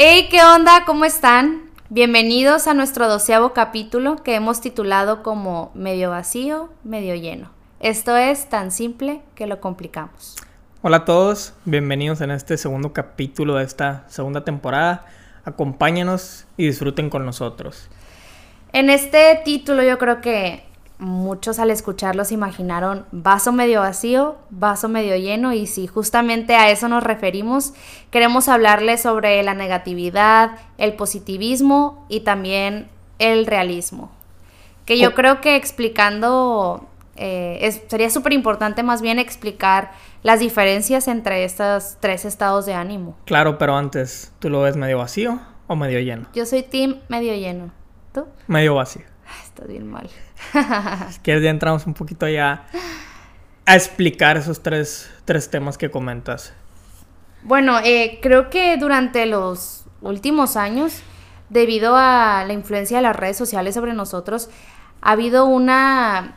Hey, ¿qué onda? ¿Cómo están? Bienvenidos a nuestro doceavo capítulo que hemos titulado como medio vacío, medio lleno. Esto es tan simple que lo complicamos. Hola a todos, bienvenidos en este segundo capítulo de esta segunda temporada. Acompáñanos y disfruten con nosotros. En este título yo creo que muchos al escucharlo se imaginaron vaso medio vacío, vaso medio lleno y si justamente a eso nos referimos, queremos hablarles sobre la negatividad, el positivismo y también el realismo. Que yo creo que explicando, eh, sería súper importante más bien explicar las diferencias entre estos tres estados de ánimo. Claro, pero antes, ¿tú lo ves medio vacío o medio lleno? Yo soy team medio lleno. ¿Tú? Medio vacío. Estás bien mal. si quieres ya entramos un poquito ya a explicar esos tres, temas que comentas. Bueno, eh, creo que durante los últimos años, debido a la influencia de las redes sociales sobre nosotros, ha habido una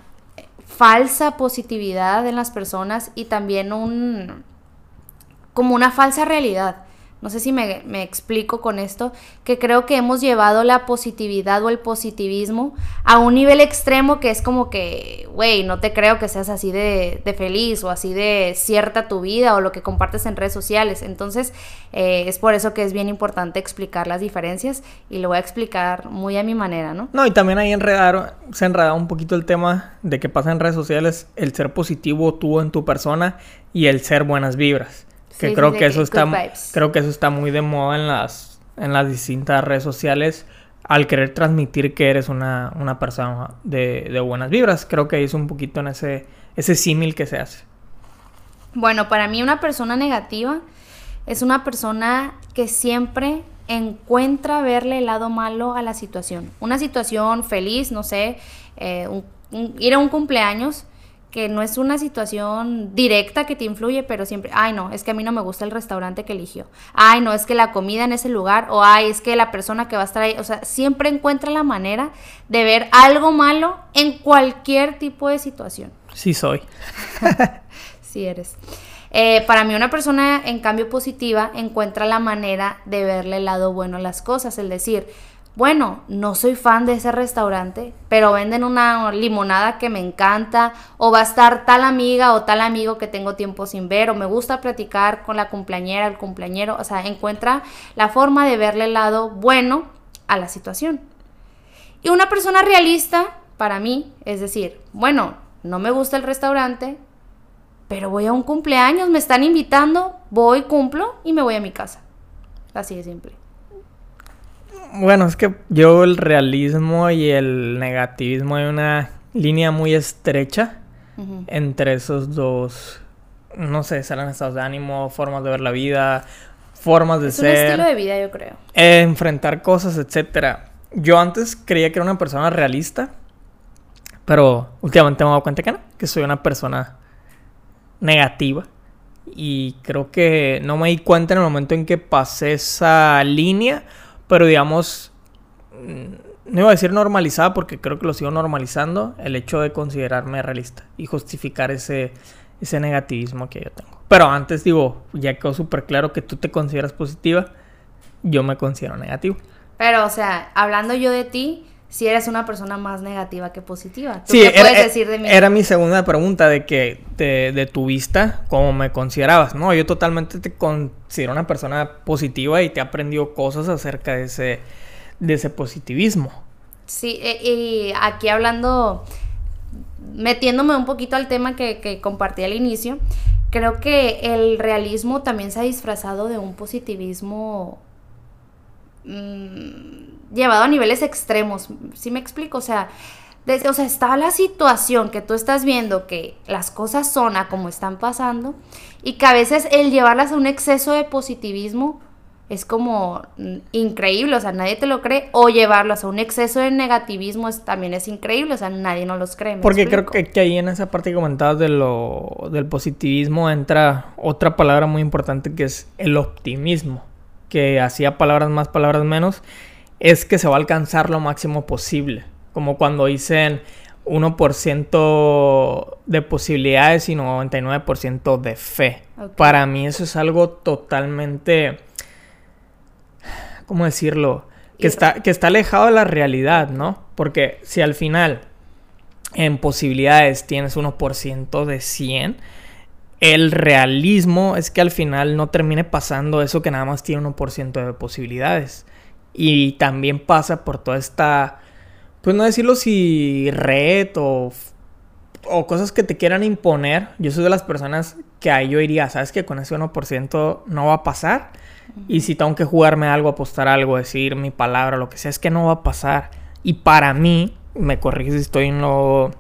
falsa positividad en las personas y también un como una falsa realidad no sé si me, explico con esto, que creo que hemos llevado la positividad o el positivismo a un nivel extremo que es como que, güey, no te creo que seas así de, feliz o así de cierta tu vida o lo que compartes en redes sociales. Entonces, eh, es por eso que es bien importante explicar las diferencias y lo voy a explicar muy a mi manera, ¿no? No, y también ahí enredar, se enredado un poquito el tema de qué pasa en redes sociales, el ser positivo tú en tu persona y el ser buenas vibras. Que creo que eso está creo que eso está muy de moda en las en las distintas redes sociales al querer transmitir que eres una, una persona de, de, buenas vibras. Creo que es un poquito en ese ese símil que se hace. Bueno, para mí una persona negativa es una persona que siempre encuentra verle el lado malo a la situación. Una situación feliz, no sé, eh, ir a un cumpleaños que no es una situación directa que te influye, pero siempre, ay no, es que a mí no me gusta el restaurante que eligió, ay no, es que la comida en ese lugar, o ay, es que la persona que va a estar ahí, o sea, siempre encuentra la manera de ver algo malo en cualquier tipo de situación. Sí soy. sí eres. Eh, para mí una persona en cambio positiva encuentra la manera de verle el lado bueno a las cosas, es decir, bueno, no soy fan de ese restaurante, pero venden una limonada que me encanta, o va a estar tal amiga o tal amigo que tengo tiempo sin ver, o me gusta platicar con la cumpleañera, el cumpleañero, o sea, encuentra la forma de verle el lado bueno a la situación. Y una persona realista, para mí, es decir, bueno, no me gusta el restaurante, pero voy a un cumpleaños, me están invitando, voy, cumplo y me voy a mi casa. Así de simple. Bueno, es que yo el realismo y el negativismo hay una línea muy estrecha entre esos dos, no sé, serán estados de ánimo, formas de ver la vida, formas de es ser. Un estilo de vida, yo creo. enfrentar cosas, etcétera. Yo antes creía que era una persona realista, pero últimamente me he dado cuenta que no, que soy una persona negativa. Y creo que no me di cuenta en el momento en que pasé esa línea pero digamos, mm, no iba a decir normalizada porque creo que lo sigo normalizando, el hecho de considerarme realista y justificar ese, ese negativismo que yo tengo. Pero antes digo, ya quedó súper claro que tú te consideras positiva, yo me considero negativo. Pero, o sea, hablando yo de ti, si eres una persona más negativa que positiva. ¿Tú sí, qué puedes decir de mí? Era mi segunda pregunta de que de, tu vista, ¿cómo me considerabas? No, yo totalmente te considero una persona positiva y te he aprendido cosas acerca de ese, de ese positivismo. Sí, e, y aquí hablando, metiéndome un poquito al tema que, que compartí al inicio, creo que el realismo también se ha disfrazado de un positivismo Mm, llevado a niveles extremos. ¿Sí me explico? O sea, desde, o sea, está la situación que tú estás viendo que las cosas son a como están pasando y que a veces el llevarlas a un exceso de positivismo es como mm, increíble, o sea, nadie te lo cree, o llevarlos a un exceso de negativismo es, también es increíble, o sea, nadie no los cree. Porque creo que, que, ahí en esa parte que comentabas de lo, del positivismo entra otra palabra muy importante que es el optimismo que hacía palabras más, palabras menos, es que se va a alcanzar lo máximo posible. Como cuando dicen 1% de posibilidades y 99% de fe. Para mí eso es algo totalmente... ¿cómo decirlo? Que está, que está alejado de la realidad, ¿no? Porque si al final en posibilidades tienes 1% de 100, el realismo es que al final no termine pasando eso que nada más tiene 1% de posibilidades. Y también pasa por toda esta, pues no decirlo si red o, o cosas que te quieran imponer. Yo soy de las personas que ahí yo iría, ¿sabes que Con ese 1% no va a pasar. Y si tengo que jugarme algo, apostar algo, decir mi palabra, lo que sea, es que no va a pasar. Y para mí, me corriges si estoy en lo,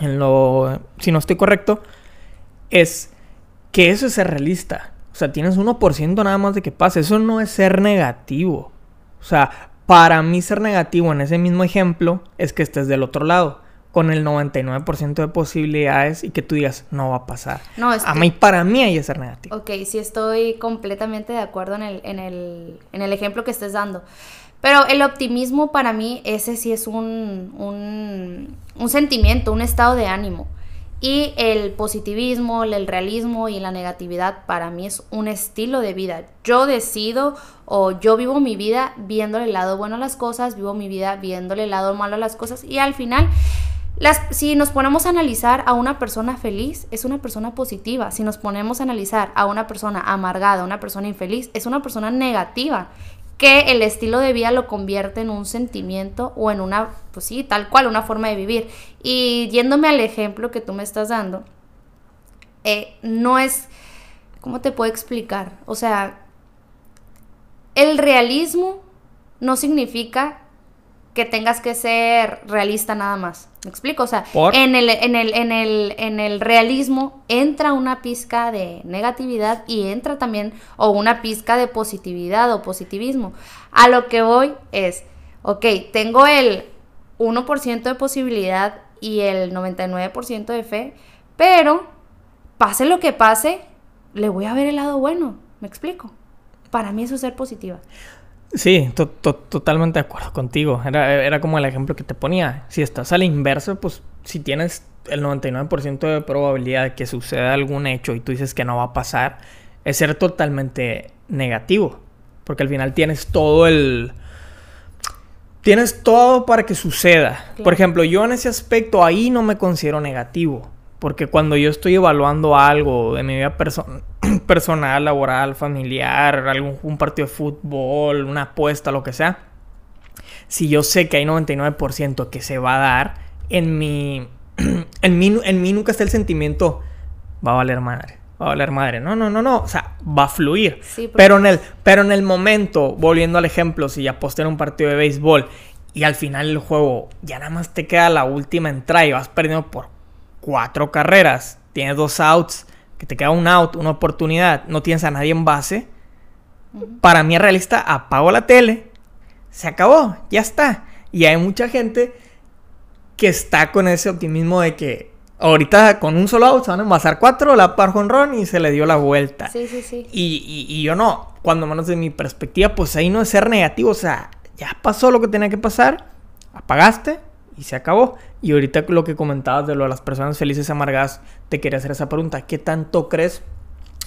en lo, si no estoy correcto, es que eso es ser realista. O sea, tienes 1% nada más de que pase. Eso no es ser negativo. O sea, para mí ser negativo en ese mismo ejemplo es que estés del otro lado con el 99% de posibilidades y que tú digas, no va a pasar. No, A mí, para mí, hay que ser negativo. Ok, sí estoy completamente de acuerdo en el, en el, en el ejemplo que estés dando. Pero el optimismo para mí, ese sí es un, un, un sentimiento, un estado de ánimo. Y el positivismo, el realismo y la negatividad para mí es un estilo de vida. Yo decido o yo vivo mi vida viéndole el lado bueno a las cosas, vivo mi vida viéndole el lado malo a las cosas y al final si nos ponemos a analizar a una persona feliz, es una persona positiva. Si nos ponemos a analizar a una persona amargada, una persona infeliz, es una persona negativa. Que el estilo de vida lo convierte en un sentimiento o en una, pues sí, tal cual, una forma de vivir. Y yéndome al ejemplo que tú me estás dando, eh, no es, ¿cómo te puedo explicar? O sea, el realismo no significa que tengas que ser realista nada más. ¿Me explico? O sea, en el, en, el, en, el, en el realismo entra una pizca de negatividad y entra también, o una pizca de positividad o positivismo. A lo que voy es, ok, tengo el 1% de posibilidad y el 99% de fe, pero pase lo que pase, le voy a ver el lado bueno. ¿Me explico? Para mí eso es ser positiva. Sí, totalmente de acuerdo contigo. Era, era como el ejemplo que te ponía. Si estás al inverso, pues si tienes el 99% de probabilidad de que suceda algún hecho y tú dices que no va a pasar, es ser totalmente negativo. Porque al final tienes todo el... Tienes todo para que suceda. Por ejemplo, yo en ese aspecto ahí no me considero negativo. Porque cuando yo estoy evaluando algo de mi vida personal, laboral, familiar, algún un partido de fútbol, una apuesta, lo que sea, si yo sé que hay 99% que se va a dar, en mi, en mí, en mí nunca está el sentimiento, va a valer madre, va a valer madre. No, no, no, no, o sea, va a fluir. pero, en el, pero en el momento, volviendo al ejemplo, si aposté en un partido de béisbol y al final el juego ya nada más te queda la última entrada y vas perdiendo por cuatro carreras, tienes dos outs, que te queda un out, una oportunidad, no tienes a nadie en base, para mí es realista, apago la tele, se acabó, ya está. Y hay mucha gente que está con ese optimismo de que ahorita con un solo out se van a envasar cuatro, la par ron y se le dio la vuelta. Sí, sí, sí. Y, y, yo no, cuando menos de mi perspectiva, pues ahí no es ser negativo, o sea, ya pasó lo que tenía que pasar, apagaste, y se acabó. Y ahorita lo que comentabas de lo de las personas felices amargadas, te quería hacer esa pregunta. ¿Qué tanto crees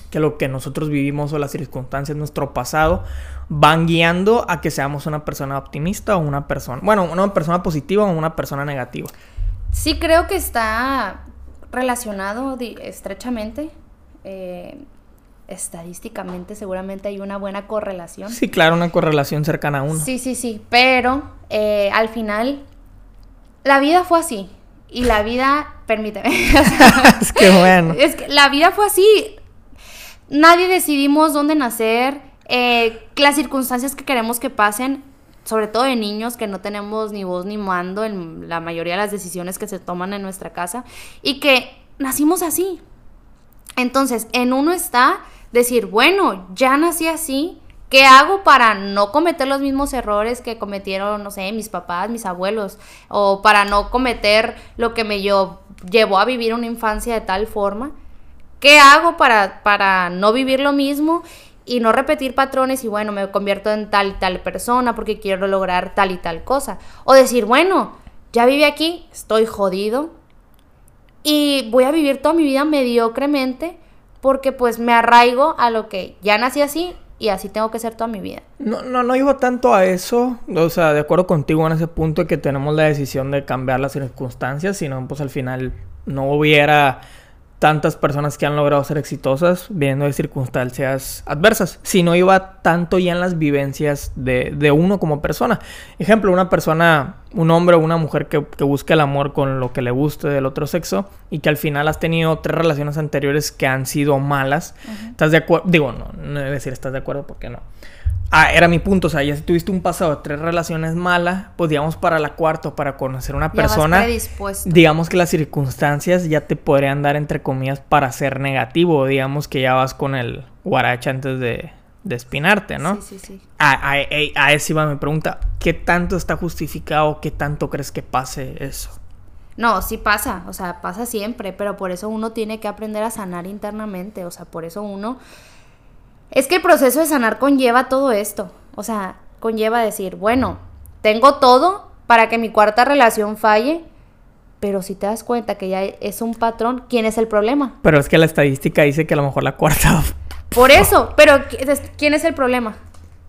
que lo que nosotros vivimos o las circunstancias de nuestro pasado van guiando a que seamos una persona optimista o una persona, bueno, una persona positiva o una persona negativa? Sí creo que está relacionado estrechamente. Eh, estadísticamente seguramente hay una buena correlación. Sí, claro, una correlación cercana a uno. Sí, sí, sí, pero eh, al final la vida fue así. Y la vida, permíteme. es que bueno. Es que la vida fue así. Nadie decidimos dónde nacer. Eh, las circunstancias que queremos que pasen, sobre todo de niños que no tenemos ni voz ni mando en la mayoría de las decisiones que se toman en nuestra casa. Y que nacimos así. Entonces, en uno está decir, bueno, ya nací así ¿Qué hago para no cometer los mismos errores que cometieron, no sé, mis papás, mis abuelos? O para no cometer lo que me llevó a vivir una infancia de tal forma. ¿Qué hago para, para no vivir lo mismo y no repetir patrones y bueno, me convierto en tal y tal persona porque quiero lograr tal y tal cosa? O decir, bueno, ya viví aquí, estoy jodido y voy a vivir toda mi vida mediocremente porque pues me arraigo a lo que ya nací así, y así tengo que ser toda mi vida. No, no, no iba tanto a eso, o sea, de acuerdo contigo en ese punto de que tenemos la decisión de cambiar las circunstancias, sino pues al final no hubiera tantas personas que han logrado ser exitosas viendo de circunstancias adversas, si no iba tanto ya en las vivencias de, de uno como persona. Ejemplo, una persona, un hombre o una mujer que, que busca el amor con lo que le guste del otro sexo y que al final has tenido tres relaciones anteriores que han sido malas. ¿Estás de acuerdo? Digo, no, no debe decir estás de acuerdo porque no. Ah, era mi punto, o sea, ya si tuviste un pasado de tres relaciones malas, pues digamos para la cuarta o para conocer una Ya persona, digamos que las circunstancias ya te podrían dar entre comillas para ser negativo, digamos que ya vas con el guaracha antes de, de espinarte, ¿no? Sí, sí, sí. A, a, a- a eso iba mi pregunta, ¿qué tanto está justificado, qué tanto crees que pase eso? No, sí pasa, o sea, pasa siempre, pero por eso uno tiene que aprender a sanar internamente, o sea, por eso uno... Es que el proceso de sanar conlleva todo esto, o sea, conlleva decir, bueno, tengo todo para que mi cuarta relación falle, pero si te das cuenta que ya es un patrón, ¿quién es el problema? Pero es que la estadística dice que a lo mejor la cuarta... Por eso, pero ¿quién es el problema?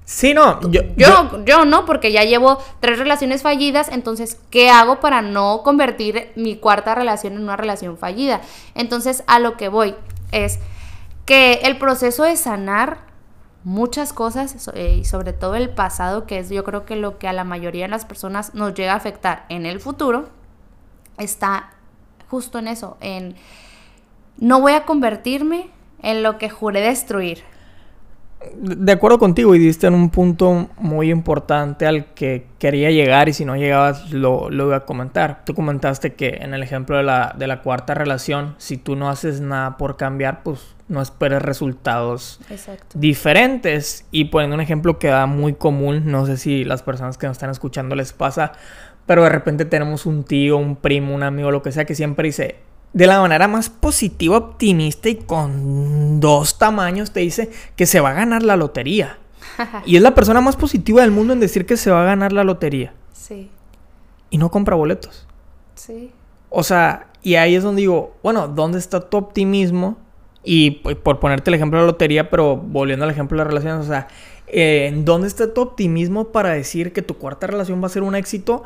Sí, no, yo... Yo, yo no, porque ya llevo tres relaciones fallidas, entonces, ¿qué hago para no convertir mi cuarta relación en una relación fallida? Entonces, a lo que voy es que el proceso de sanar muchas cosas, eh, y sobre todo el pasado, que es yo creo que lo que a la mayoría de las personas nos llega a afectar en el futuro, está justo en eso, en no voy a convertirme en lo que juré destruir. De acuerdo contigo y diste en un punto muy importante al que quería llegar y si no llegabas lo, lo iba a comentar. Tú comentaste que en el ejemplo de la, de la cuarta relación, si tú no haces nada por cambiar, pues no esperes resultados Exacto. diferentes. Y poniendo un ejemplo que da muy común, no sé si las personas que nos están escuchando les pasa, pero de repente tenemos un tío, un primo, un amigo, lo que sea, que siempre dice, de la manera más positiva, optimista y con dos tamaños, te dice que se va a ganar la lotería. y es la persona más positiva del mundo en decir que se va a ganar la lotería. Sí, Y no compra boletos. sí. O sea, y ahí es donde digo, bueno, ¿dónde está tu optimismo? Y por ponerte el ejemplo de la lotería, pero volviendo al ejemplo de las relaciones, o sea, eh, ¿en dónde está tu optimismo para decir que tu cuarta relación va a ser un éxito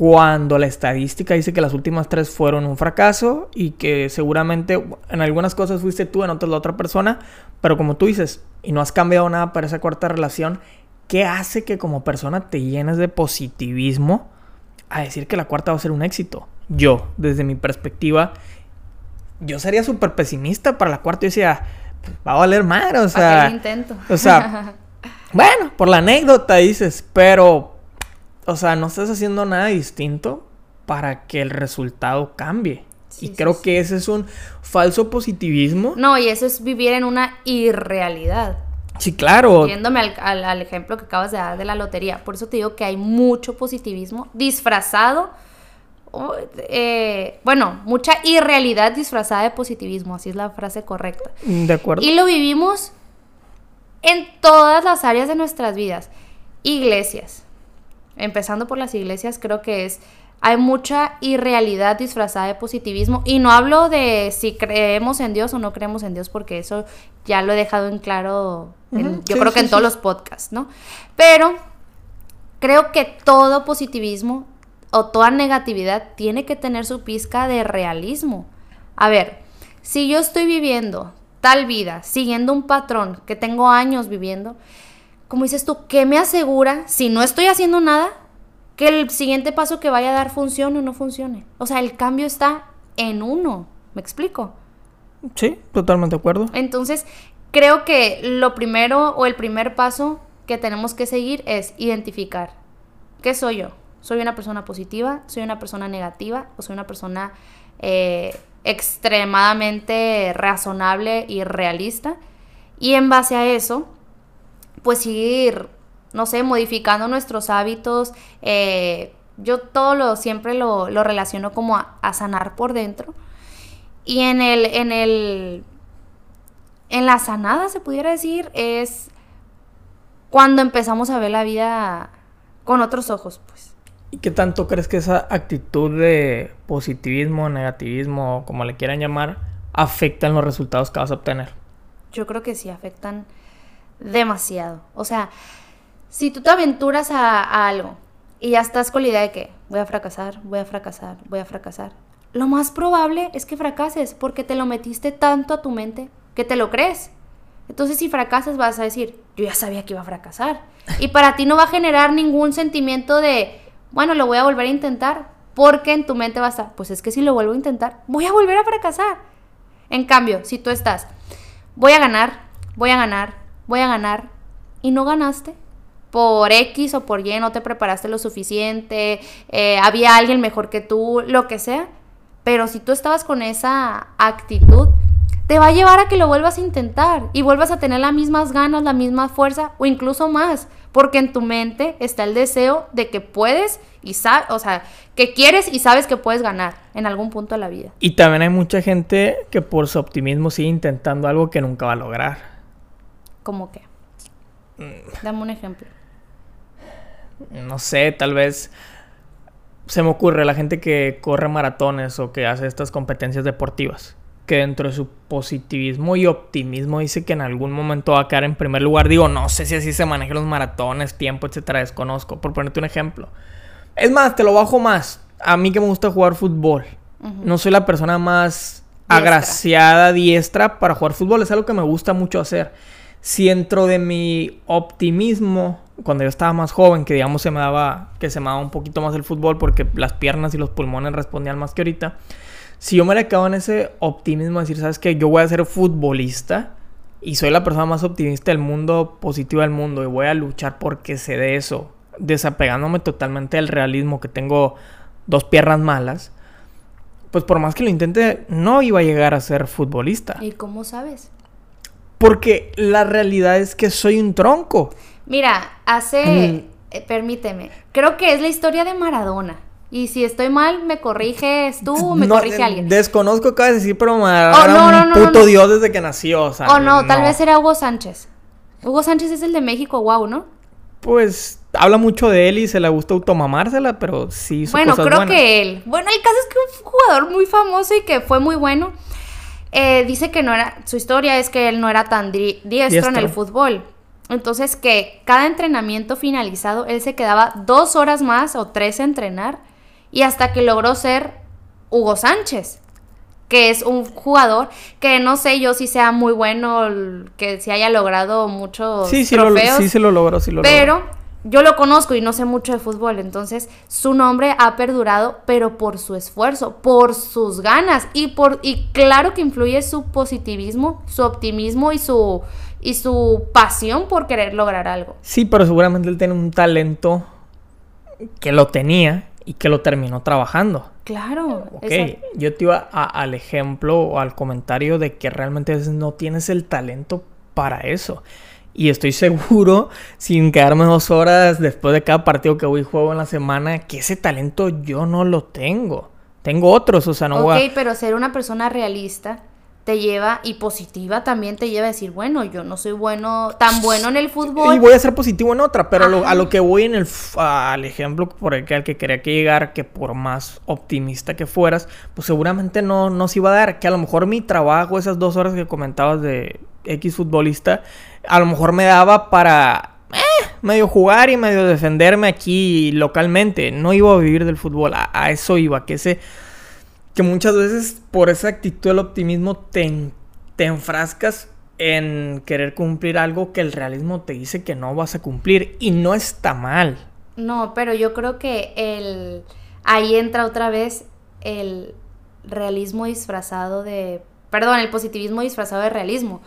cuando la estadística dice que las últimas tres fueron un fracaso y que seguramente en algunas cosas fuiste tú, en otras la otra persona, pero como tú dices, y no has cambiado nada para esa cuarta relación, ¿qué hace que como persona te llenes de positivismo a decir que la cuarta va a ser un éxito? Yo, desde mi perspectiva, yo sería súper pesimista para la cuarta. Yo decía, "Pues, va a valer madre, o ¿Para qué sea. intento? O sea, bueno, por la anécdota dices, pero, o sea, no estás haciendo nada distinto para que el resultado cambie. Sí, y sí, creo sí. que ese es un falso positivismo. No, y eso es vivir en una irrealidad. Sí, claro. Yéndome al, al- al ejemplo que acabas de dar de la lotería. Por eso te digo que hay mucho positivismo disfrazado. eh, bueno, mucha irrealidad disfrazada de positivismo. Así es la frase correcta. De acuerdo. Y lo vivimos en todas las áreas de nuestras vidas. Iglesias. Empezando por las iglesias, creo que es. Hay mucha irrealidad disfrazada de positivismo. Y no hablo de si creemos en Dios o no creemos en Dios, porque eso ya lo he dejado en claro. en- yo sí, creo que sí, en todos sí. los podcasts, ¿no? Pero creo que todo positivismo o toda negatividad tiene que tener su pizca de realismo. A ver, si yo estoy viviendo tal vida, siguiendo un patrón que tengo años viviendo, como dices tú, ¿qué me asegura si no estoy haciendo nada que el siguiente paso que vaya a dar funcione o no funcione? O sea, el cambio está en uno, ¿me explico? Sí, totalmente de acuerdo. Entonces, creo que lo primero o el primer paso que tenemos que seguir es identificar qué soy yo. ¿Soy una persona positiva? ¿Soy una persona negativa? ¿O soy una persona eh, extremadamente razonable y realista? Y en base a eso, pues ir, no sé, modificando nuestros hábitos. eh, yo todo lo siempre lo, lo relaciono como a, a sanar por dentro. Y en el, en el, en la sanada, se pudiera decir, es cuando empezamos a ver la vida con otros ojos, pues. ¿Y qué tanto crees que esa actitud de positivismo, negativismo, como le quieran llamar, afecta en los resultados que vas a obtener? Yo creo que sí afectan demasiado. O sea, si tú te aventuras a, algo y ya estás con la idea de que voy a fracasar, voy a fracasar, voy a fracasar, lo más probable es que fracases porque te lo metiste tanto a tu mente que te lo crees. Entonces si fracasas vas a decir, yo ya sabía que iba a fracasar. Y para ti no va a generar ningún sentimiento de, bueno, lo voy a volver a intentar, porque en tu mente va a estar, pues es que si lo vuelvo a intentar, voy a volver a fracasar. En cambio, si tú estás, voy a ganar, voy a ganar, voy a ganar, y no ganaste, por X o por Y no te preparaste lo suficiente, eh, había alguien mejor que tú, lo que sea, pero si tú estabas con esa actitud, te va a llevar a que lo vuelvas a intentar y vuelvas a tener las mismas ganas, la misma fuerza o incluso más, porque en tu mente está el deseo de que puedes y sabes, o sea, que quieres y sabes que puedes ganar en algún punto de la vida. Y también hay mucha gente que por su optimismo sigue intentando algo que nunca va a lograr. ¿Cómo qué? Mm. Dame un ejemplo. No sé, tal vez se me ocurre la gente que corre maratones o que hace estas competencias deportivas, que dentro de su positivismo y optimismo dice que en algún momento va a quedar en primer lugar. Digo, no sé si así se manejan los maratones, tiempo, etcétera, desconozco, por ponerte un ejemplo. Es más, te lo bajo más. A mí que me gusta jugar fútbol. No soy la persona más agraciada, diestra para jugar fútbol. Es algo que me gusta mucho hacer. Si dentro de mi optimismo cuando yo estaba más joven, que digamos se me daba, que se me daba un poquito más el fútbol porque las piernas y los pulmones respondían más que ahorita. Si yo me le acabo en ese optimismo de decir, ¿sabes qué? Yo voy a ser futbolista y soy la persona más optimista del mundo, positiva del mundo y voy a luchar porque se dé eso, desapegándome totalmente del realismo que tengo dos piernas malas. Pues por más que lo intente, no iba a llegar a ser futbolista. ¿Y cómo sabes? Porque la realidad es que soy un tronco. Mira, hace, mm. eh, permíteme, creo que es la historia de Maradona. Y si estoy mal, me corriges tú o me corrige alguien. Desconozco qué vas a decir, pero Maradona oh, era un puto dios desde que nació. O, sea, no, tal vez era Hugo Sánchez. Hugo Sánchez es el de México, wow, ¿no? Pues habla mucho de él y se le gusta automamársela, pero sí hizo Bueno, creo que él. Bueno, el caso es que un jugador muy famoso y que fue muy bueno. Eh, dice que no era. Su historia es que él no era tan diestro en el fútbol. Entonces que cada entrenamiento finalizado, él se quedaba dos horas más o tres a entrenar y hasta que logró ser Hugo Sánchez, que es un jugador que no sé yo si sea muy bueno, que si haya logrado muchos sí, sí trofeos. sí, se lo logró, sí lo Pero yo lo conozco y no sé mucho de fútbol, entonces su nombre ha perdurado, pero por su esfuerzo, por sus ganas y por y claro que influye su positivismo, su optimismo y su y su pasión por querer lograr algo. Sí, pero seguramente él tiene un talento que lo tenía y que lo terminó trabajando. Claro. Ok, yo te iba al ejemplo o al comentario de que realmente a no tienes el talento para eso. Y estoy seguro, sin quedarme dos horas después de cada partido que voy y juego en la semana, que ese talento yo no lo tengo. Tengo otros, o sea, no voy a... Ok, pero ser una persona realista te lleva, y positiva también te lleva a decir, bueno, yo no soy bueno, tan bueno en el fútbol. Y voy a ser positivo en otra, pero a lo, que voy en el, al ejemplo por el que, al que quería que llegar, que por más optimista que fueras, pues seguramente no, no se iba a dar, que a lo mejor mi trabajo, esas dos horas que comentabas de X futbolista, a lo mejor me daba para eh, medio jugar y medio defenderme aquí localmente, no iba a vivir del fútbol, a, eso iba, que ese que muchas veces por esa actitud del optimismo te, te enfrascas en querer cumplir algo que el realismo te dice que no vas a cumplir y no está mal. No, pero yo creo que el ahí entra otra vez el realismo disfrazado de perdón, el positivismo disfrazado de realismo.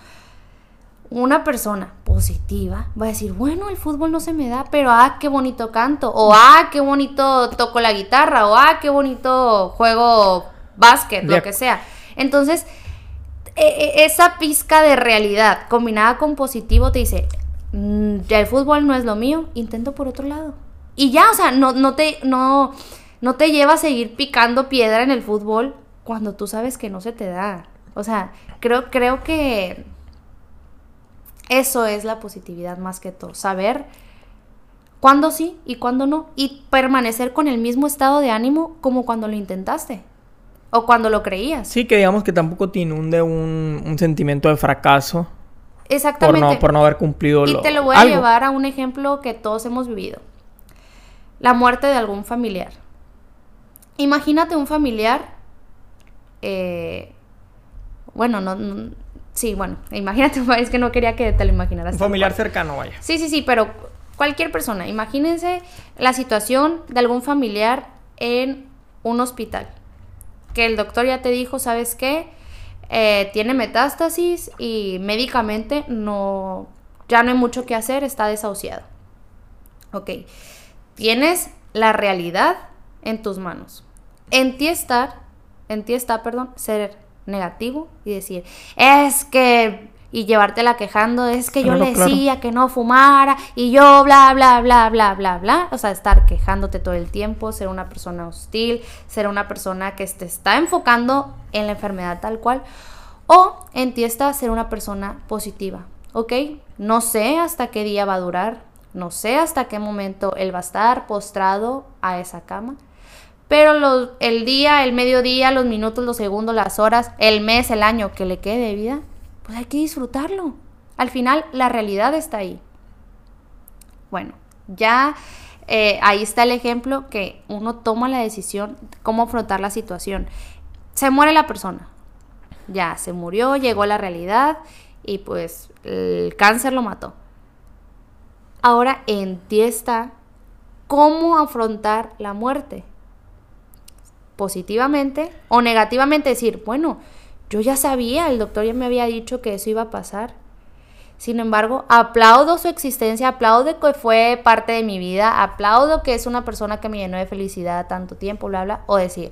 Una persona positiva va a decir, bueno, el fútbol no se me da, pero ah, qué bonito canto, o ah, qué bonito toco la guitarra, o ah, qué bonito juego básquet, lo que sea. Entonces, e, e, esa pizca de realidad combinada con positivo te dice, mm, ya el fútbol no es lo mío, intento por otro lado. Y ya, o sea, no, no, te, no, no te lleva a seguir picando piedra en el fútbol cuando tú sabes que no se te da. O sea, creo, creo que eso es la positividad más que todo. Saber cuándo sí y cuándo no. Y permanecer con el mismo estado de ánimo como cuando lo intentaste. O cuando lo creías. Sí, que digamos que tampoco te inunde un, sentimiento de fracaso Exactamente. Por no, por no haber cumplido Y lo- te lo voy a algo. llevar a un ejemplo que todos hemos vivido. La muerte de algún familiar. Imagínate un familiar. eh, bueno, no, no- Sí, bueno, imagínate, es que no quería que te lo imaginaras. Un familiar cercano, vaya. Sí, sí, sí, pero cualquier persona. Imagínense la situación de algún familiar en un hospital. Que el doctor ya te dijo, ¿sabes qué? Eh, tiene metástasis y médicamente no, ya no hay mucho que hacer, está desahuciado. Ok, tienes la realidad en tus manos. En ti estar, en ti está, perdón, ser negativo y decir, es que, y llevártela quejando, es que yo le claro. decía que no fumara y yo bla, bla, bla, bla, bla, bla. O sea, estar quejándote todo el tiempo, ser una persona hostil, ser una persona que te está enfocando en la enfermedad tal cual. O en ti está ser una persona positiva, ¿ok? No sé hasta qué día va a durar, no sé hasta qué momento él va a estar postrado a esa cama. Pero el día, el mediodía, los minutos, los segundos, las horas, el mes, el año que le quede de vida, pues hay que disfrutarlo. Al final, la realidad está ahí. Bueno, ya eh, ahí está el ejemplo que uno toma la decisión de cómo afrontar la situación. Se muere la persona. Ya, se murió, llegó la realidad y pues el cáncer lo mató. Ahora en ti está cómo afrontar la muerte. Positivamente o negativamente decir, bueno, yo ya sabía, el doctor ya me había dicho que eso iba a pasar. Sin embargo, aplaudo su existencia, aplaudo que fue parte de mi vida, aplaudo que es una persona que me llenó de felicidad tanto tiempo, bla, bla, o decir,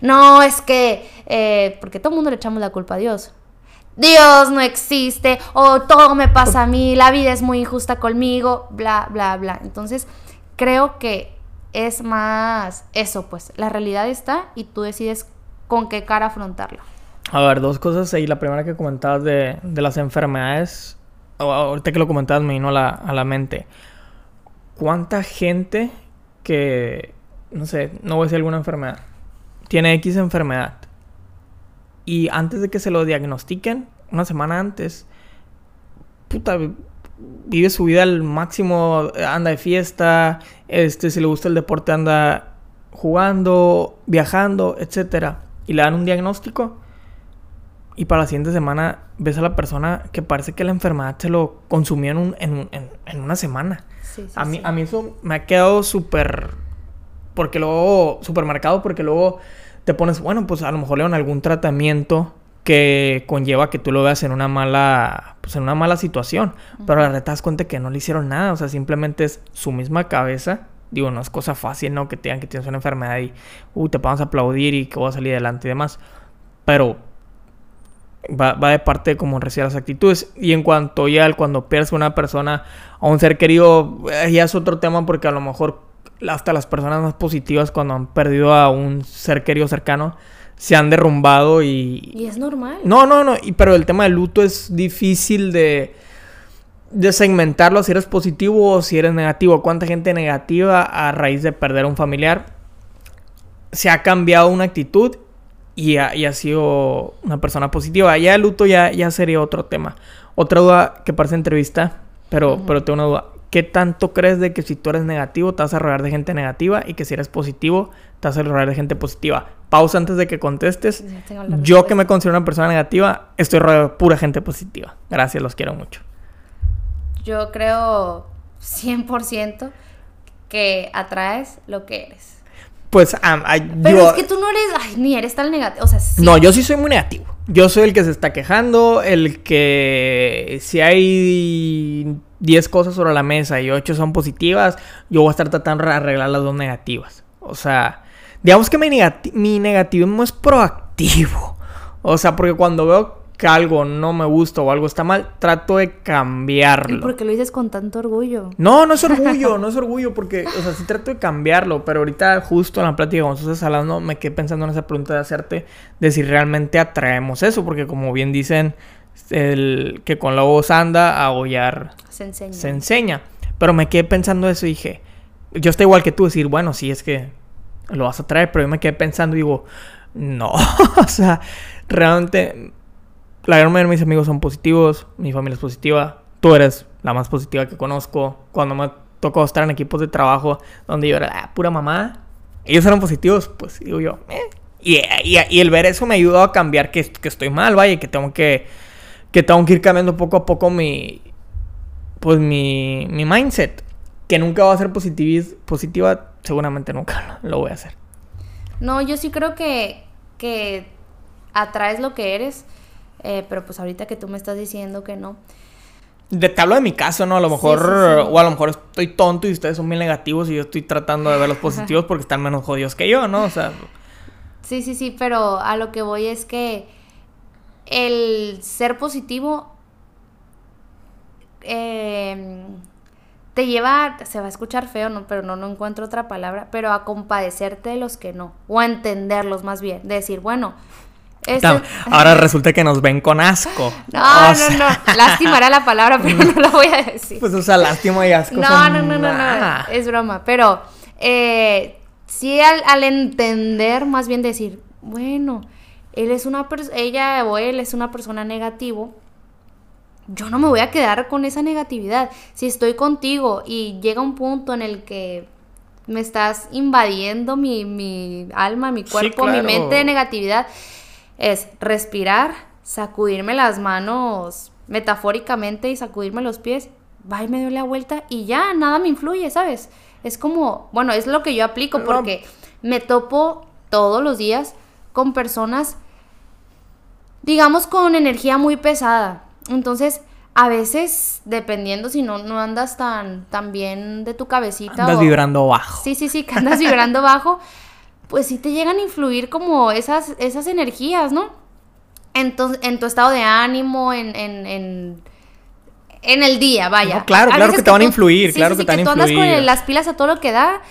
no, es que, eh, porque todo el mundo le echamos la culpa a Dios. Dios no existe, o todo me pasa a mí, la vida es muy injusta conmigo, bla, bla, bla. Entonces, creo que es más eso, pues, la realidad está y tú decides con qué cara afrontarla. A ver, dos cosas ahí. La primera que comentabas de, de las enfermedades. Ahorita que lo comentabas me vino a la, a la mente. ¿Cuánta gente que, no sé, no voy a decir alguna enfermedad, tiene X enfermedad y antes de que se lo diagnostiquen, una semana antes, puta, vi- vive su vida al máximo, anda de fiesta, este, si le gusta el deporte anda jugando, viajando, etcétera, y le dan un diagnóstico y para la siguiente semana ves a la persona que parece que la enfermedad se lo consumió en, un- en en- en una semana. Sí, sí, A mí, sí. a mí eso me ha quedado súper. Porque luego. Súper marcado, porque luego te pones. Bueno, pues a lo mejor le dan algún tratamiento que conlleva que tú lo veas en una mala. Pues en una mala situación. Pero la verdad te das cuenta que no le hicieron nada. O sea, simplemente es su misma cabeza. Digo, no es cosa fácil, ¿no? Que te digan que tienes una enfermedad y. Uy, te vamos a aplaudir y que voy a salir adelante y demás. Pero va, va de parte de cómo recibas las actitudes. Y en cuanto ya al cuando pierdes a una persona, a un ser querido, eh, ya es otro tema porque a lo mejor hasta las personas más positivas cuando han perdido a un ser querido cercano se han derrumbado y... Y es normal. No, no, no, y, pero el tema del luto es difícil de, de segmentarlo si eres positivo o si eres negativo. ¿Cuánta gente negativa a raíz de perder a un familiar se ha cambiado una actitud y ha, y ha sido una persona positiva? Ya el luto ya, ya sería otro tema. Otra duda que parece entrevista, pero, pero tengo una duda. ¿Qué tanto crees de que si tú eres negativo te vas a rodear de gente negativa y que si eres positivo te vas a rodear de gente positiva? Pausa antes de que contestes. Yo que me considero una persona negativa, estoy rodeado de pura gente positiva. Gracias, los quiero mucho. Yo creo 100% que atraes lo que eres. Pues, ay, Pero yo... es que tú no eres, ay, ni eres tan negativo. O sea, sí. No, yo sí soy muy negativo. Yo soy el que se está quejando, el que si hay 10 cosas sobre la mesa y 8 son positivas, yo voy a estar tratando de arreglar las dos negativas. O sea, digamos que mi, negati- mi negativismo es proactivo. O sea, porque cuando veo que algo no me gusta o algo está mal, trato de ¿Y cambiarlo. por qué lo dices con tanto orgullo? No, no es orgullo, no es orgullo, porque, o sea, sí trato de cambiarlo, pero ahorita justo en la plática con Susa hablando me quedé pensando en esa pregunta de hacerte, de si realmente atraemos eso, porque como bien dicen, el que con lobos anda, a hollar Se enseña. se enseña. Pero me quedé pensando eso y dije, yo estoy igual que tú, decir, bueno, sí es que lo vas a traer, pero yo me quedé pensando y digo, no, o sea, realmente la gran mayoría de mis amigos son positivos, mi familia es positiva, tú eres la más positiva que conozco. Cuando me tocó estar en equipos de trabajo donde yo era la pura mamá, ellos eran positivos, pues digo yo, eh. y, y, el ver eso me ayudó a cambiar que, que estoy mal, vaya, que tengo que, que tengo que ir cambiando poco a poco mi, pues mi, mi mindset. Que nunca va a ser positiva, seguramente nunca lo voy a hacer. No, yo sí creo que, que atraes lo que eres, eh, pero pues ahorita que tú me estás diciendo que no. De, te hablo de mi caso, ¿no? A lo mejor, o a lo mejor estoy tonto y ustedes son bien negativos y yo estoy tratando de ver los positivos porque están menos jodidos que yo, ¿no? O sea... Sí, sí, sí, pero a lo que voy es que el ser positivo eh, te lleva, se va a escuchar feo, ¿no? pero no, no encuentro otra palabra, pero a compadecerte de los que no, o a entenderlos más bien, de decir, bueno, este Ahora resulta que nos ven con asco. No, no, no. Lástima era la palabra, pero no la voy a decir. Pues, o sea, lástima y asco. No, no, no, no, no, Es broma. Pero eh, sí al, al, entender, más bien decir, bueno, él es una ella o él es una persona negativo yo no me voy a quedar con esa negatividad. Si estoy contigo y llega un punto en el que me estás invadiendo mi, alma, mi cuerpo, mi mente de negatividad, es respirar, sacudirme las manos metafóricamente y sacudirme los pies, va y me doy la vuelta y ya, nada me influye, ¿sabes? Es como, bueno, es lo que yo aplico porque me topo todos los días con personas, digamos, con energía muy pesada entonces, a veces, dependiendo si no, no andas tan, tan bien de tu cabecita. Andas vibrando bajo. Sí, sí, sí, que andas vibrando bajo, pues sí te llegan a influir como esas, esas energías, ¿no? En tu, en tu estado de ánimo, en, en, en, en el día, vaya. claro, claro que, te van a influir, claro que, te van a influir. tú andas con las pilas a todo lo que da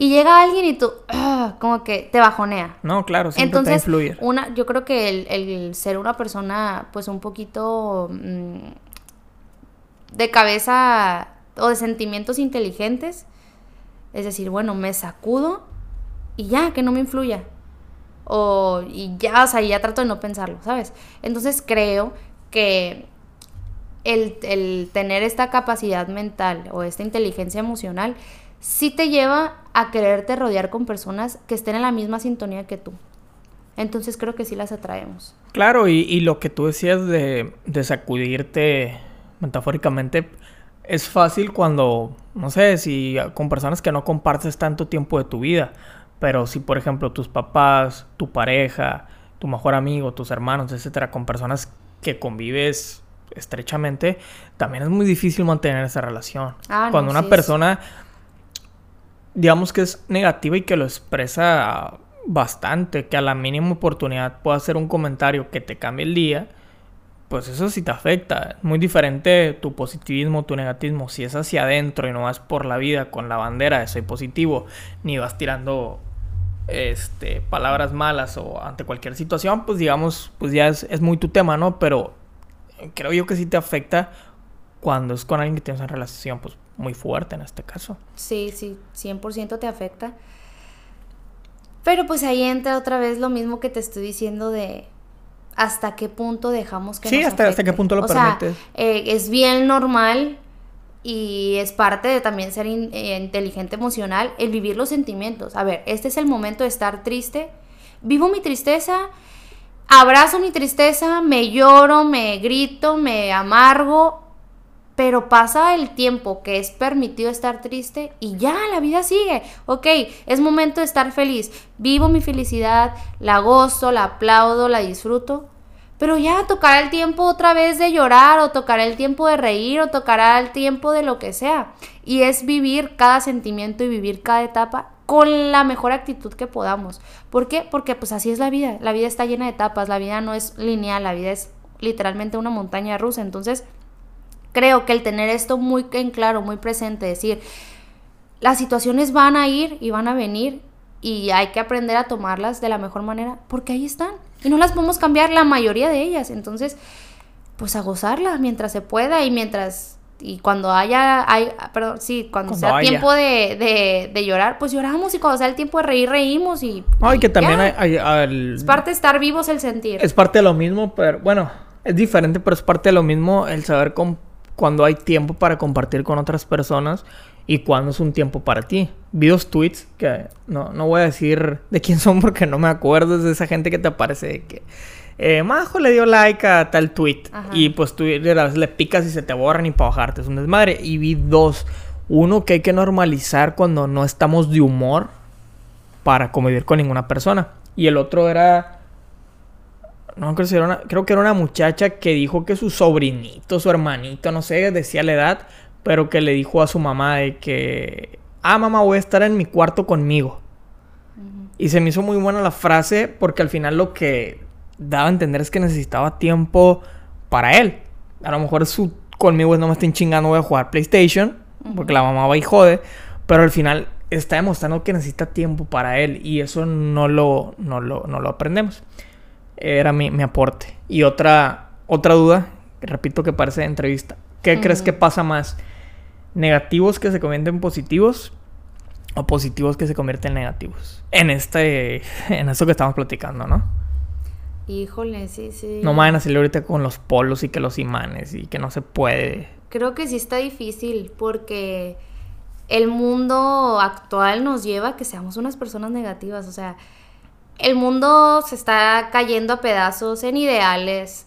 y llega alguien y tú, ah, como que te bajonea. No, claro, siempre Entonces, te influir. Una, yo creo que el, el ser una persona, pues un poquito mm, de cabeza o de sentimientos inteligentes, es decir, bueno, me sacudo y ya, que no me influya. O, y ya, o sea, ya trato de no pensarlo, ¿sabes? Entonces creo que el, el tener esta capacidad mental o esta inteligencia emocional sí te lleva a quererte rodear con personas que estén en la misma sintonía que tú. Entonces creo que sí las atraemos. Claro, y, lo que tú decías de, de sacudirte metafóricamente es fácil cuando, no sé, si con personas que no compartes tanto tiempo de tu vida, pero si por ejemplo tus papás, tu pareja, tu mejor amigo, tus hermanos, etcétera, con personas que convives estrechamente, también es muy difícil mantener esa relación. Ah, cuando una persona digamos que es negativa y que lo expresa bastante, que a la mínima oportunidad pueda hacer un comentario que te cambie el día, pues eso sí te afecta. muy diferente tu positivismo, tu negativismo. Si es hacia adentro y no vas por la vida con la bandera de soy positivo, ni vas tirando este, palabras malas o ante cualquier situación, pues digamos, pues ya es, es muy tu tema, ¿no? Pero creo yo que sí te afecta cuando es con alguien que tienes una relación, pues muy fuerte en este caso. Sí, sí, 100% te afecta. Pero pues ahí entra otra vez lo mismo que te estoy diciendo de hasta qué punto dejamos que sí, hasta, hasta qué punto lo permites. Eh, es bien normal y es parte de también ser eh, inteligente emocional el vivir los sentimientos. A ver, este es el momento de estar triste. Vivo mi tristeza, abrazo mi tristeza, me lloro, me grito, me amargo, pero pasa el tiempo que es permitido estar triste y ya, la vida sigue. Ok, es momento de estar feliz. Vivo mi felicidad, la gozo, la aplaudo, la disfruto. Pero ya tocará el tiempo otra vez de llorar o tocará el tiempo de reír o tocará el tiempo de lo que sea. Y es vivir cada sentimiento y vivir cada etapa con la mejor actitud que podamos. ¿Por qué? Porque pues así es la vida. La vida está llena de etapas, la vida no es lineal, la vida es literalmente una montaña rusa. Entonces, Creo que el tener esto muy en claro, muy presente, decir, las situaciones van a ir y van a venir y hay que aprender a tomarlas de la mejor manera porque ahí están y no las podemos cambiar la mayoría de ellas. Entonces, pues a gozarlas mientras se pueda y mientras y cuando haya, hay, perdón, sí, cuando, sea tiempo de, de, llorar, pues lloramos y cuando sea el tiempo de reír, reímos y... Ay, que también hay, Es parte de estar vivos el sentir. Es parte de lo mismo, pero bueno, Es diferente, pero es parte de lo mismo el saber cuando hay tiempo para compartir con otras personas y cuándo es un tiempo para ti. Vi dos tweets que no, no voy a decir de quién son porque no me acuerdo, es de esa gente que te aparece que eh, Majo le dio like a tal tweet. Y pues tú le picas y se te borran y para bajarte. Es un desmadre. Y vi dos. Uno que hay que normalizar cuando no estamos de humor para convivir con ninguna persona. Y el otro era. No creo, si era una, creo que era una muchacha que dijo que su sobrinito, su hermanito, no sé, decía la edad, pero que le dijo a su mamá de que, ah, mamá, voy a estar en mi cuarto conmigo. Y se me hizo muy buena la frase porque al final lo que daba a entender es que necesitaba tiempo para él. A lo mejor su conmigo es no me estén chingando, voy a jugar PlayStation, porque la mamá va y jode, pero al final está demostrando que necesita tiempo para él y eso no lo, no lo, no lo aprendemos. Era mi, mi, aporte. Y otra, otra duda, repito que parece de entrevista. ¿Qué crees que pasa más? ¿Negativos que se convierten en positivos o positivos que se convierten en negativos? En este, en esto que estamos platicando, ¿no? Híjole, sí, sí. No me van a salir ahorita con los polos y que los imanes y que no se puede. Creo que sí está difícil porque el mundo actual nos lleva a que seamos unas personas negativas. O sea, el mundo se está cayendo a pedazos en ideales.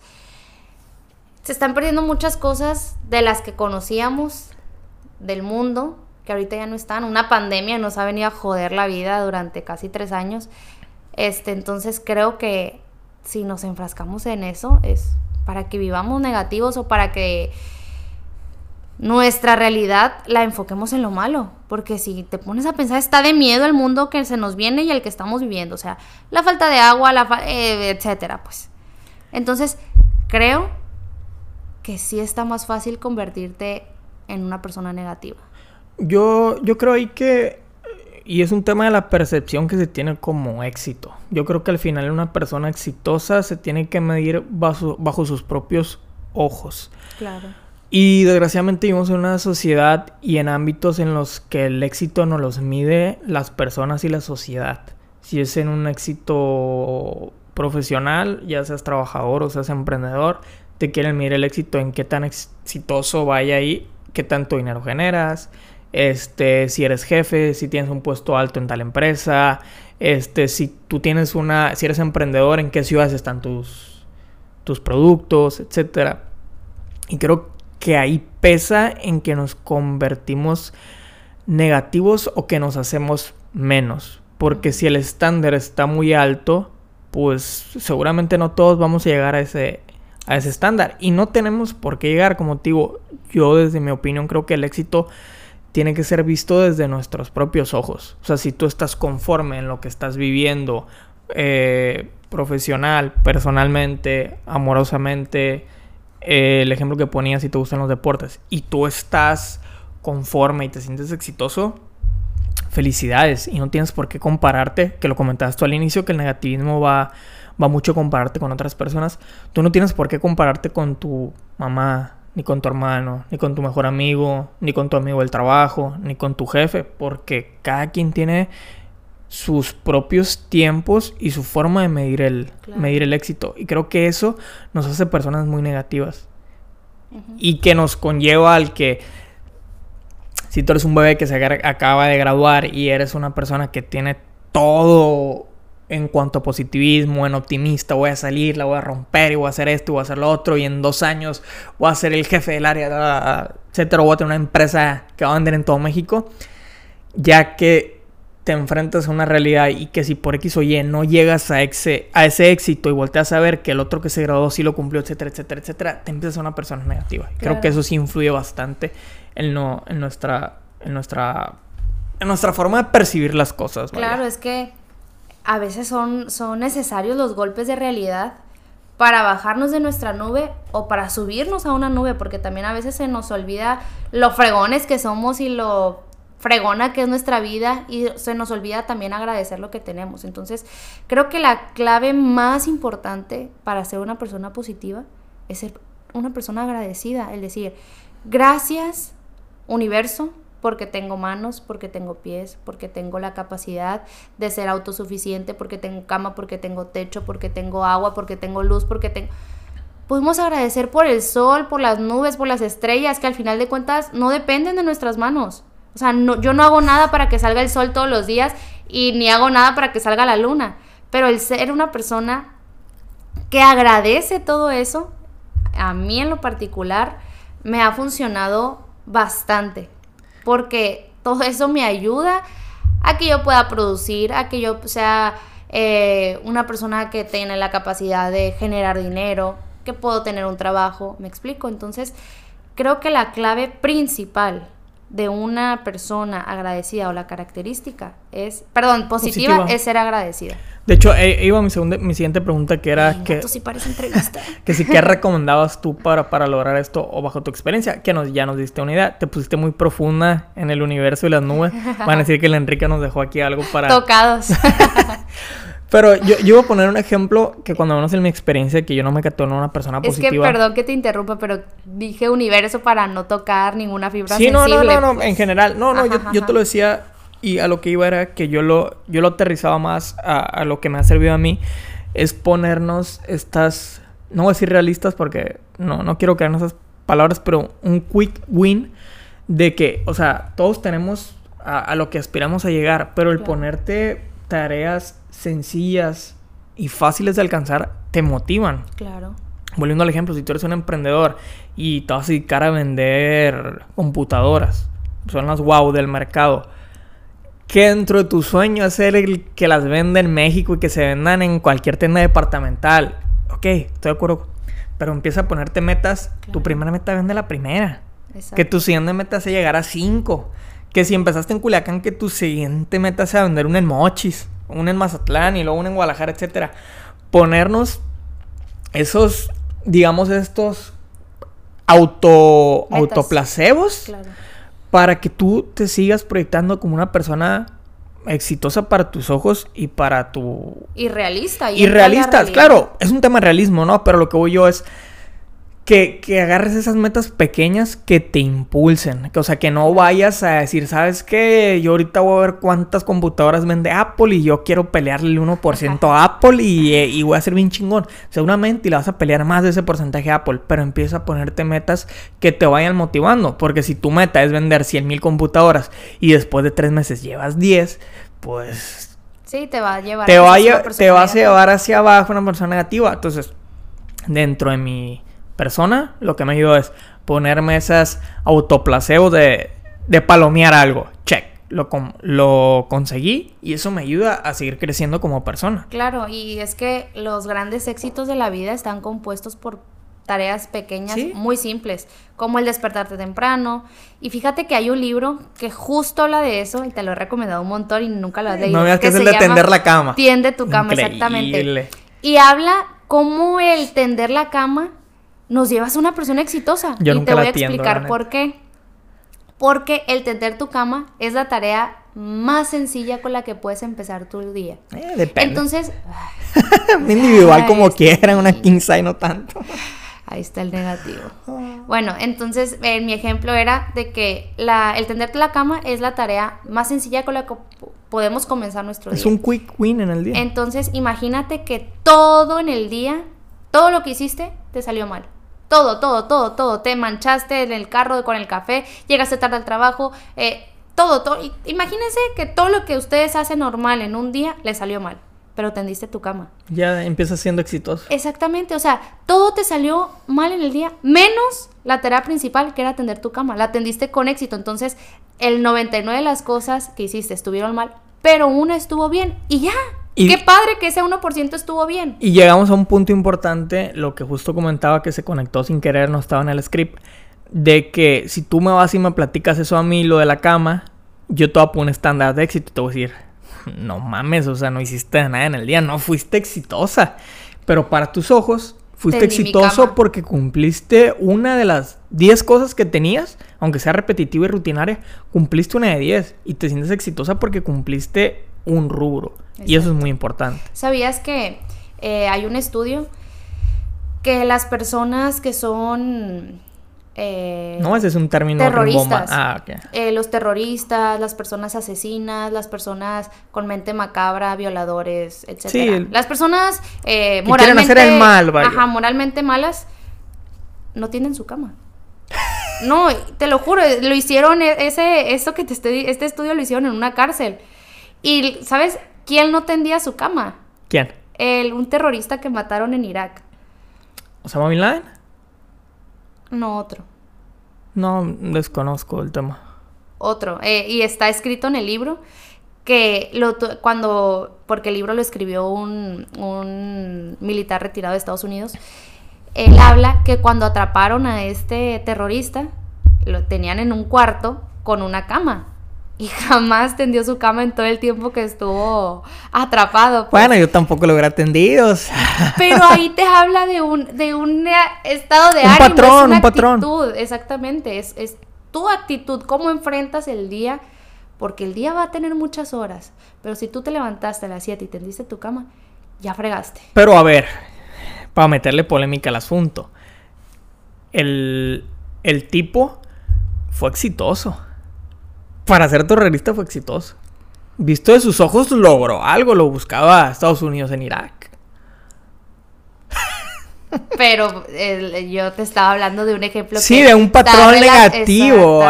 Se están perdiendo muchas cosas de las que conocíamos del mundo, que ahorita ya no están. Una pandemia nos ha venido a joder la vida durante casi tres años. Este, entonces creo que si nos enfrascamos en eso, es para que vivamos negativos o para que nuestra realidad la enfoquemos en lo malo. Porque si te pones a pensar, está de miedo el mundo que se nos viene y el que estamos viviendo. O sea, la falta de agua, la eh, etcétera, pues. Entonces, creo que sí está más fácil convertirte en una persona negativa. Yo, yo creo ahí que y es un tema de la percepción que se tiene como éxito. Yo creo que al final una persona exitosa se tiene que medir bajo, sus propios ojos. Claro. Y desgraciadamente vivimos en una sociedad y en ámbitos en los que el éxito no los mide las personas y la sociedad. Si es en un éxito profesional, ya seas trabajador o seas emprendedor, te quieren medir el éxito en qué tan exitoso vaya ahí, qué tanto dinero generas, este, si eres jefe, si tienes un puesto alto en tal empresa, este, si tú tienes una, si eres emprendedor, en qué ciudades están tus, tus productos, etcétera. Y creo que ahí pesa en que nos convertimos negativos o que nos hacemos menos. Porque si el estándar está muy alto, pues seguramente no todos vamos a llegar a ese, a ese estándar. Y no tenemos por qué llegar, como te digo, yo desde mi opinión creo que el éxito tiene que ser visto desde nuestros propios ojos. O sea, si tú estás conforme en lo que estás viviendo, eh, profesional, personalmente, amorosamente, eh, el ejemplo que ponía si te gustan los deportes, y tú estás conforme y te sientes exitoso, felicidades. Y no tienes por qué compararte, que lo comentabas tú al inicio, que el negativismo va, va mucho a compararte con otras personas. Tú no tienes por qué compararte con tu mamá, ni con tu hermano, ni con tu mejor amigo, ni con tu amigo del trabajo, ni con tu jefe, porque cada quien tiene sus propios tiempos y su forma de medir el, medir el éxito. Y creo que eso nos hace personas muy negativas. Y que nos conlleva al que si tú eres un bebé que se acaba de graduar y eres una persona que tiene todo en cuanto a positivismo, en optimista, voy a salir, la voy a romper y voy a hacer esto y voy a hacer lo otro y en dos años voy a ser el jefe del área, etcétera, voy a tener una empresa que va a vender en todo México, ya que te enfrentas a una realidad y que si por X o Y no llegas a ese, a ese éxito y volteas a ver que el otro que se graduó sí lo cumplió, etcétera, etcétera, etcétera, te empiezas a ser una persona negativa. Creo que eso sí influye bastante en, no, en nuestra, en nuestra, en nuestra forma de percibir las cosas. Claro, es que a veces son, son necesarios los golpes de realidad para bajarnos de nuestra nube o para subirnos a una nube, porque también a veces se nos olvida lo fregones que somos y lo fregona que es nuestra vida y se nos olvida también agradecer lo que tenemos. Entonces, creo que la clave más importante para ser una persona positiva es ser una persona agradecida, el decir, gracias universo porque tengo manos, porque tengo pies, porque tengo la capacidad de ser autosuficiente, porque tengo cama, porque tengo techo, porque tengo agua, porque tengo luz, porque tengo... Podemos agradecer por el sol, por las nubes, por las estrellas, que al final de cuentas no dependen de nuestras manos. O sea, no, yo no hago nada para que salga el sol todos los días y ni hago nada para que salga la luna. Pero el ser una persona que agradece todo eso, a mí en lo particular, me ha funcionado bastante. Porque todo eso me ayuda a que yo pueda producir, a que yo sea eh, una persona que tiene la capacidad de generar dinero, que puedo tener un trabajo, me explico. Entonces, creo que la clave principal de una persona agradecida o la característica es, perdón, positiva, es ser agradecida. De hecho, eh, iba mi, segunda, mi siguiente pregunta que era que... Sí parece entrevista. que si, ¿qué recomendabas tú para, para lograr esto o bajo tu experiencia? Que nos, ya nos diste una idea. Te pusiste muy profunda en el universo y las nubes. Van a decir que el Enrique nos dejó aquí algo para... Tocados. Pero yo, yo voy a poner un ejemplo que cuando menos en mi experiencia que yo no me cató en una persona positiva. Es que perdón que te interrumpa, pero dije universo para no tocar ninguna fibra sí, sensible. Sí, no, no, no, no, en general. No, no, yo, yo, te lo decía y a lo que iba era que yo lo, yo lo aterrizaba más a, a lo que me ha servido a mí. Es ponernos estas, no voy a decir realistas porque no, no quiero en esas palabras, pero un quick win de que, o sea, todos tenemos a, a lo que aspiramos a llegar, pero el Claro. ponerte tareas sencillas y fáciles de alcanzar te motivan. Claro. Volviendo al ejemplo, si tú eres un emprendedor y te vas a dedicar a vender computadoras, son las wow del mercado, que dentro de tu sueño es ser el que las venda en México y que se vendan en cualquier tienda departamental. Ok, estoy de acuerdo. Pero empieza a ponerte metas. Tu primera meta vende la primera. Exacto. Que tu siguiente meta sea llegar a 5. Que si empezaste en Culiacán, que tu siguiente meta sea vender una en Mochis, una en Mazatlán y luego una en Guadalajara, etcétera. Ponernos esos, digamos, estos auto, Metas. autoplacebos Claro. para que tú te sigas proyectando como una persona exitosa para tus ojos y para tu Y realista. y realidad. claro, es un tema de realismo, ¿no? Pero lo que voy yo es que, que agarres esas metas pequeñas que te impulsen. Que, o sea, que no vayas a decir, ¿sabes qué? Yo ahorita voy a ver cuántas computadoras vende Apple y yo quiero pelearle el 1% a Apple y, eh, y voy a ser bien chingón. Seguramente y le vas a pelear más de ese porcentaje a Apple, pero empieza a ponerte metas que te vayan motivando. Porque si tu meta es vender 100 mil computadoras y después de tres meses llevas 10, pues Sí, te va a llevar. te, va a te vas a llevar hacia abajo una persona negativa. Entonces, dentro de mi persona, lo que me ayudó es ponerme esas autoplaceos de, de palomear algo. Check. Lo, lo conseguí y eso me ayuda a seguir creciendo como persona. Claro, y es que los grandes éxitos de la vida están compuestos por tareas pequeñas Sí. muy simples, como el despertarte temprano. Y fíjate que hay un libro que justo habla de eso y te lo he recomendado un montón y nunca lo has leído. No veas que es el de tender la cama. Tiende tu cama, Increíble. exactamente. Y habla cómo el tender la cama nos lleva a una persona exitosa. Yo y nunca te voy a explicar por qué. Porque el tender tu cama es la tarea más sencilla con la que puedes empezar tu día. Eh, depende. Entonces, individual Ay, como sí. quieran, una king size no tanto. ahí está el negativo. Bueno, entonces eh, mi ejemplo era de que la, el tenderte la cama es la tarea más sencilla con la que po- podemos comenzar nuestro Es día. un quick win en el día. Entonces, imagínate que todo en el día, todo lo que hiciste, te salió mal. Todo, todo, todo, todo. Te manchaste en el carro con el café, llegaste tarde al trabajo, eh, todo, todo. Imagínense que todo lo que ustedes hacen normal en un día le salió mal, pero tendiste tu cama. Ya empiezas siendo exitoso. Exactamente, o sea, todo te salió mal en el día, menos la tarea principal que era tender tu cama. La atendiste con éxito, entonces el 99 de las cosas que hiciste estuvieron mal, pero una estuvo bien y ya. Y- Qué padre que ese 1% estuvo bien. Y llegamos a un punto importante, lo que justo comentaba que se conectó sin querer, no estaba en el script, de que si tú me vas y me platicas eso a mí, lo de la cama, yo te voy a poner un estándar de éxito y te voy a decir, no mames, o sea, no hiciste nada en el día, no fuiste exitosa. Pero para tus ojos, fuiste exitoso porque cumpliste una de las 10 cosas que tenías, aunque sea repetitiva y rutinaria, cumpliste una de 10 y te sientes exitosa porque cumpliste un rubro. Y eso es muy importante. ¿Sabías que eh, hay un estudio que las personas que son... eh, No, ese es un término terroristas. Ah, eh, los terroristas, las personas asesinas, las personas con mente macabra, violadores, etc. Sí, el- Las personas eh, moralmente... hacer el mal, vaya. Ajá, moralmente malas. no tienen su cama. No, te lo juro, lo hicieron, e, ese, eso que te estoy, este estudio lo hicieron en una cárcel. Y, ¿sabes quién no tendía su cama? ¿Quién? El, un terrorista que mataron en Irak. ¿Osama Bin Laden? No, otro. No, desconozco el tema. Otro. Eh, y está escrito en el libro que lo, cuando, porque el libro lo escribió un, un militar retirado de Estados Unidos, él habla que cuando atraparon a este terrorista, lo tenían en un cuarto con una cama. Y jamás tendió su cama en todo el tiempo que estuvo atrapado. Pues. Bueno, yo tampoco lo hubiera tendido. Pero ahí te habla de un, de un estado de un ánimo. Patrón, un patrón, Exactamente, es, es tu actitud, cómo enfrentas el día, porque el día va a tener muchas horas. Pero si tú te levantaste a las 7 y tendiste tu cama, ya fregaste. Pero a ver, para meterle polémica al asunto. El, el tipo fue exitoso. Para ser terrorista fue exitoso. Visto de sus ojos logró algo, lo buscaba a Estados Unidos en Irak. Pero yo te estaba hablando de un ejemplo. Sí, de un patrón negativo,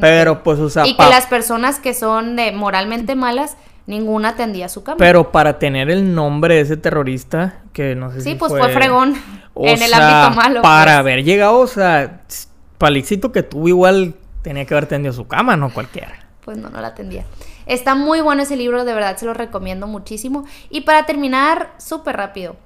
pero pues o sea... Y que las personas que son de moralmente malas ninguna tendía su cama. Pero para tener el nombre de ese terrorista, que no sé sí, si pues fue, fregón en el ámbito malo. Para pues. haber llegado, o sea, éxito que tuvo, igual tenía que haber tendido su cama, no cualquiera. Pues no, no la tendía. Está muy bueno ese libro, de verdad se lo recomiendo muchísimo. Y para terminar, súper rápido.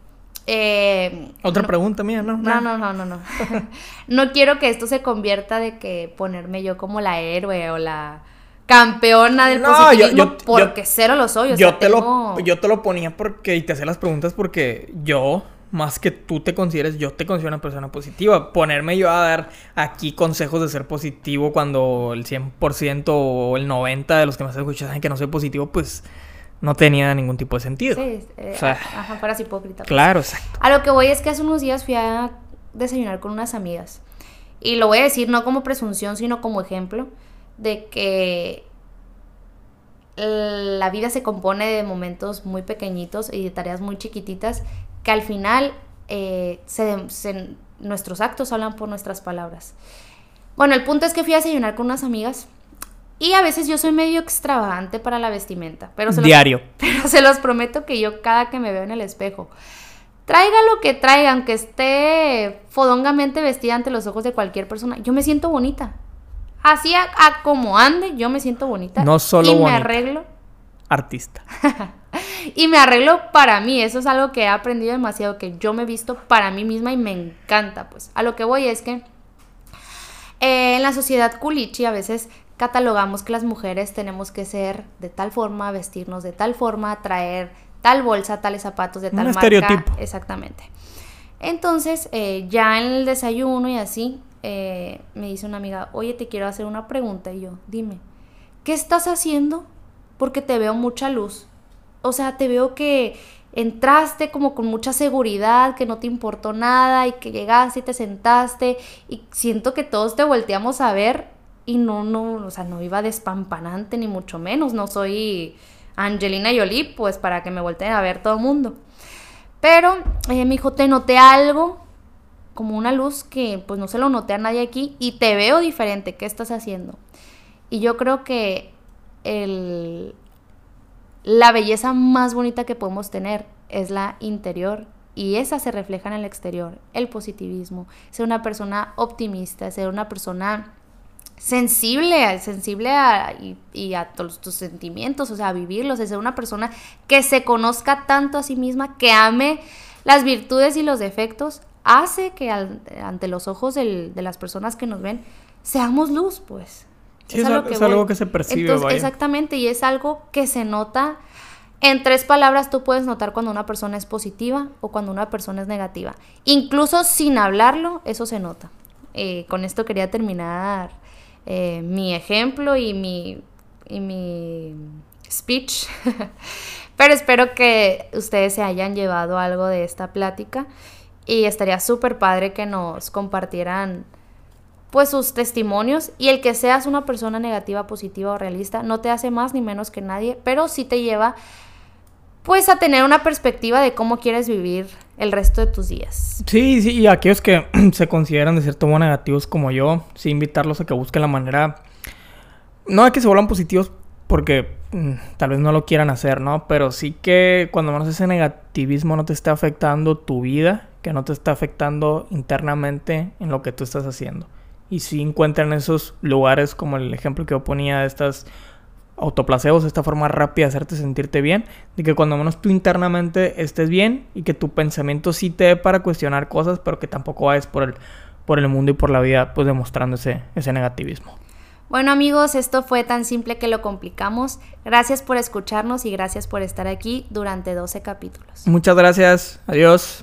Eh, Otra pregunta mía, ¿no? No, no, no, no, no. no quiero que esto se convierta de que ponerme yo como la héroe o la campeona del positivismo porque cero lo soy. yo, te lo, yo te lo ponía porque, y te hacía las preguntas porque yo, más que tú te consideres, yo te considero una persona positiva. Ponerme yo a dar aquí consejos de ser positivo cuando el 100% o el 90% de los que me están escuchando saben que no soy positivo, pues no tenía ningún tipo de sentido. Sí, eh, ajá, fueras hipócrita. Claro, exacto. A lo que voy es que hace unos días fui a desayunar con unas amigas. Y lo voy a decir no como presunción, sino como ejemplo de que la vida se compone de momentos muy pequeñitos y de tareas muy chiquititas que al final eh, nuestros actos hablan por nuestras palabras. Bueno, el punto es que fui a desayunar con unas amigas y a veces yo soy medio extravagante para la vestimenta. Pero se Diario. pero se los prometo que yo cada que me veo en el espejo, traiga lo que traiga, aunque esté fodongamente vestida ante los ojos de cualquier persona, yo me siento bonita. Así a, como ande, yo me siento bonita. No solo Y me arreglo. Artista. y me arreglo para mí. Eso es algo que he aprendido demasiado, que yo me he visto para mí misma y me encanta. Pues a lo que voy es que eh, en la sociedad culichi a veces catalogamos que las mujeres tenemos que ser de tal forma, vestirnos de tal forma, traer tal bolsa, tales zapatos de tal Un Estereotipo. Exactamente. Entonces, eh, ya en el desayuno y así, eh, me dice una amiga, oye, te quiero hacer una pregunta. Y yo, dime, ¿qué estás haciendo? Porque te veo mucha luz. O sea, te veo que entraste como con mucha seguridad, que no te importó nada y que llegaste y te sentaste y siento que todos te volteamos a ver y no, no, o sea, no iba despampanante ni mucho menos, no soy Angelina Jolie, pues para que me volteen a ver todo el mundo. Pero eh, me dijo, te noté algo como una luz que pues no se lo noté a nadie aquí y te veo diferente, ¿qué estás haciendo? Y yo creo que el, la belleza más bonita que podemos tener es la interior y esa se refleja en el exterior, el positivismo, ser una persona optimista, ser una persona sensible, sensible a, y, a tus sentimientos, o sea, a vivirlos, ser una persona que se conozca tanto a sí misma, que ame las virtudes y los defectos, hace que ante los ojos de las personas que nos ven seamos luz, pues. Es, algo, que, se percibe. Exactamente, y es algo que se nota. En tres palabras tú puedes notar cuando una persona es positiva o cuando una persona es negativa. Incluso sin hablarlo, eso se nota. Eh, con esto quería terminar eh, mi ejemplo y mi, y mi speech. Pero espero que ustedes se hayan llevado algo de esta plática y estaría súper padre que nos compartieran pues sus testimonios y el que seas una persona negativa, positiva o realista no te hace más ni menos que nadie, pero sí te lleva pues a tener una perspectiva de cómo quieres vivir el resto de tus días. Sí, sí, y aquellos que se consideran de cierto modo negativos como yo, sí invitarlos a que busquen la manera, no de que se vuelvan positivos porque mm, tal vez no lo quieran hacer, ¿no? Pero sí que cuando menos ese negativismo no te esté afectando tu vida, que no te está afectando internamente en lo que tú estás haciendo. Y si encuentran esos lugares como el ejemplo que yo ponía de estas autoplaceos, esta forma rápida de hacerte sentirte bien, de que cuando menos tú internamente estés bien y que tu pensamiento sí te dé para cuestionar cosas, pero que tampoco vayas por el, por el mundo y por la vida pues demostrando ese, ese negativismo. Bueno amigos, esto fue tan simple que lo complicamos. Gracias por escucharnos y gracias por estar aquí durante 12 capítulos. Muchas gracias. Adiós.